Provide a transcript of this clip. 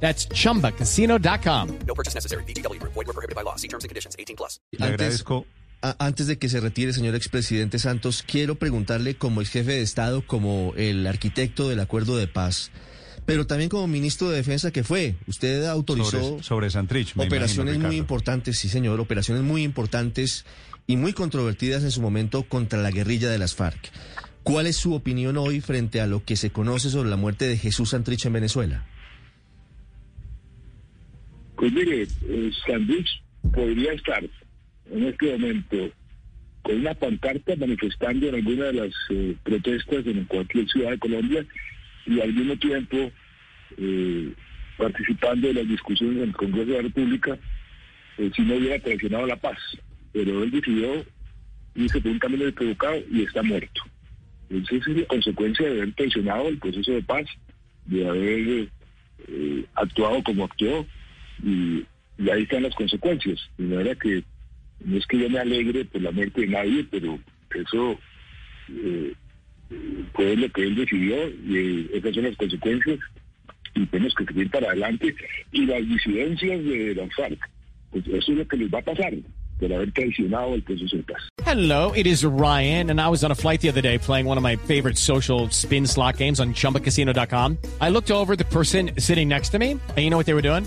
That's chumbacasino.com. No purchase necessary. BGW. Void were prohibited by law. See terms and conditions. 18 plus. Le Antes- agradezco. A- Antes de que se retire, señor expresidente Santos, quiero preguntarle como ex jefe de Estado, como el arquitecto del acuerdo de paz, pero también como ministro de Defensa que fue. Usted autorizó Sobre, sobre Santrich. me operaciones imagino, muy importantes, sí señor, operaciones muy importantes y muy controvertidas en su momento contra la guerrilla de las FARC. ¿Cuál es su opinión hoy frente a lo que se conoce sobre la muerte de Jesús Santrich en Venezuela? Pues mire, Sandwich podría estar en este momento con una pancarta manifestando en alguna de las eh, protestas en cualquier ciudad de Colombia y al mismo tiempo eh, participando de las discusiones en el Congreso de la República eh, si no hubiera traicionado la paz. Pero él decidió irse por un camino equivocado y está muerto. Entonces es la consecuencia de haber traicionado el proceso de paz, de haber actuado como actuó y, y ahí están las consecuencias. De manera que no es que yo me alegre por la muerte de nadie, pero eso eh, lo que él decidió y eh, esas son las consecuencias y tenemos que seguir para adelante. Y las disidencias de las FARC, pues eso es lo que les va a pasar por haber traicionado el proceso de paz. Hello, it is Ryan, and I was on a flight the other day playing one of my favorite social spin slot games on chumbacasino.com. I looked over the person sitting next to me, and you know what they were doing?